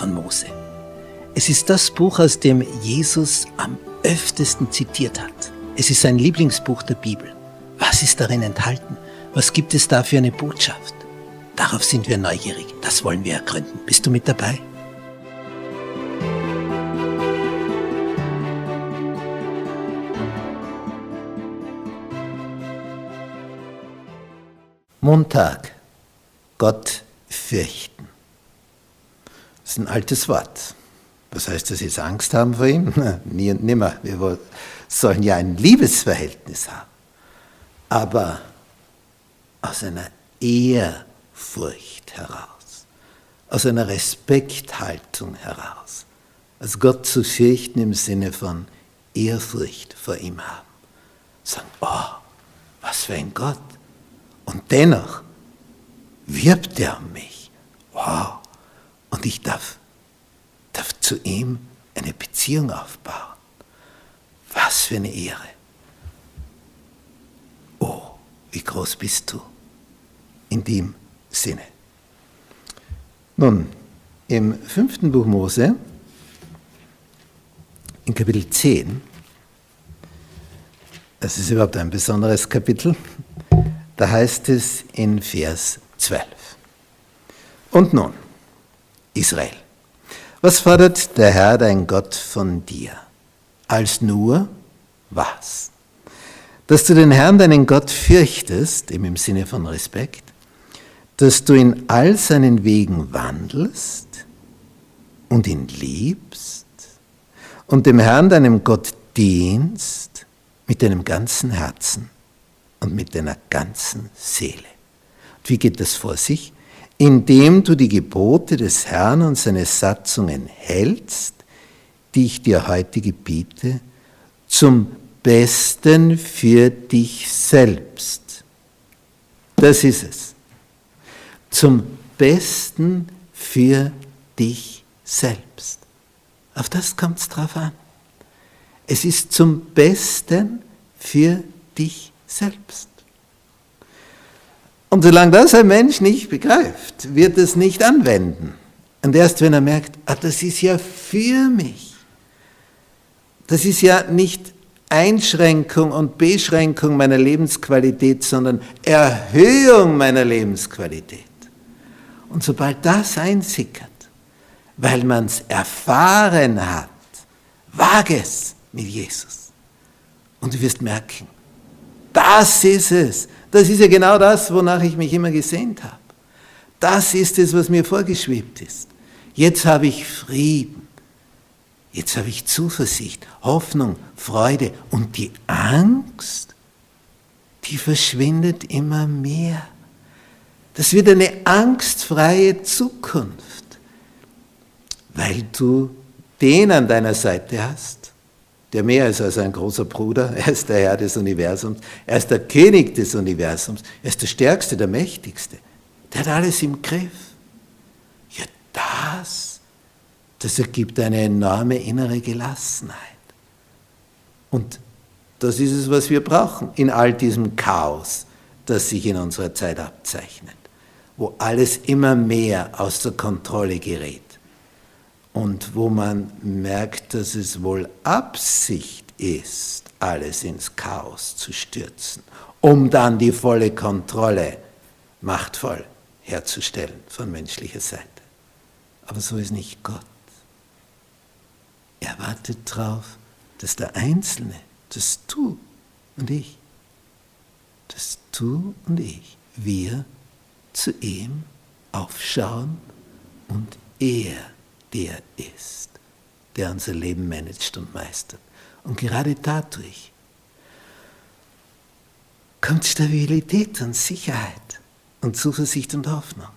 von Mose? Es ist das Buch, aus dem Jesus am öftesten zitiert hat. Es ist sein Lieblingsbuch der Bibel. Was ist darin enthalten? Was gibt es da für eine Botschaft? Darauf sind wir neugierig. Das wollen wir ergründen. Bist du mit dabei? Montag. Gott fürchten. Das ist ein altes Wort. Was heißt das jetzt Angst haben vor ihm? Nie und nimmer. Wir sollen ja ein Liebesverhältnis haben. Aber aus einer Ehrfurcht heraus, aus einer Respekthaltung heraus. Also Gott zu fürchten im Sinne von Ehrfurcht vor ihm haben. Sagen, oh, was für ein Gott. Und dennoch wirbt er um mich. Wow. Und ich darf, darf zu ihm eine Beziehung aufbauen. Was für eine Ehre. Oh, wie groß bist du in dem Sinne. Nun, im fünften Buch Mose, in Kapitel 10, das ist überhaupt ein besonderes Kapitel, da heißt es in Vers 12. Und nun, Israel, was fordert der Herr dein Gott von dir? Als nur was? Dass du den Herrn deinen Gott fürchtest, im Sinne von Respekt, dass du in all seinen Wegen wandelst und ihn liebst und dem Herrn deinem Gott dienst mit deinem ganzen Herzen und mit deiner ganzen Seele. Wie geht das vor sich? Indem du die Gebote des Herrn und seine Satzungen hältst, die ich dir heute gebiete, zum Besten für dich selbst. Das ist es. Zum Besten für dich selbst. Auf das kommt es drauf an. Es ist zum Besten für dich selbst. Und solange das ein Mensch nicht begreift, wird es nicht anwenden. Und erst wenn er merkt, ah, das ist ja für mich, das ist ja nicht Einschränkung und Beschränkung meiner Lebensqualität, sondern Erhöhung meiner Lebensqualität. Und sobald das einsickert, weil man es erfahren hat, wage es mit Jesus. Und du wirst merken, das ist es, das ist ja genau das, wonach ich mich immer gesehnt habe. Das ist es, was mir vorgeschwebt ist. Jetzt habe ich Frieden. Jetzt habe ich Zuversicht, Hoffnung, Freude und die Angst, die verschwindet immer mehr. Das wird eine angstfreie Zukunft, weil du den an deiner Seite hast, der mehr ist als ein großer Bruder. Er ist der Herr des Universums. Er ist der König des Universums. Er ist der Stärkste, der Mächtigste. Der hat alles im Griff. Ja, das, das ergibt eine enorme innere Gelassenheit. Und das ist es, was wir brauchen in all diesem Chaos, das sich in unserer Zeit abzeichnet, wo alles immer mehr aus der Kontrolle gerät und wo man merkt, dass es wohl Absicht ist, alles ins Chaos zu stürzen, um dann die volle Kontrolle machtvoll herzustellen von menschlicher Seite. Aber so ist nicht Gott. Er wartet darauf, dass der Einzelne, dass du und ich, dass du und ich, wir zu ihm aufschauen und er der ist, der unser Leben managt und meistert. Und gerade dadurch kommt Stabilität und Sicherheit und Zuversicht und Hoffnung.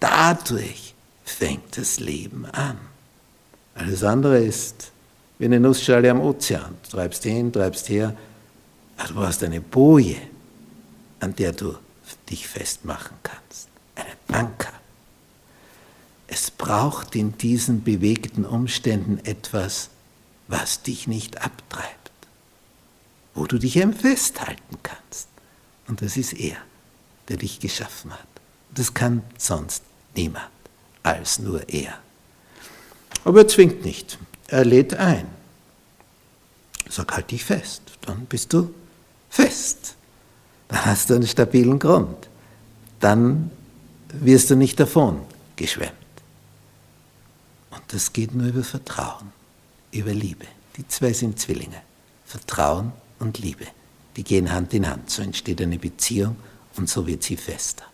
Dadurch fängt das Leben an. Alles andere ist wie eine Nussschale am Ozean. Du treibst hin, treibst her. Aber du brauchst eine Boje, an der du dich festmachen kannst. Einen Anker. Es braucht in diesen bewegten Umständen etwas, was dich nicht abtreibt, wo du dich eben festhalten kannst. Und das ist er, der dich geschaffen hat. Das kann sonst niemand als nur er. Aber er zwingt nicht, er lädt ein. Sag, halt dich fest, dann bist du fest. Dann hast du einen stabilen Grund. Dann wirst du nicht davon geschwemmt. Das geht nur über Vertrauen, über Liebe. Die zwei sind Zwillinge. Vertrauen und Liebe. Die gehen Hand in Hand. So entsteht eine Beziehung und so wird sie fester.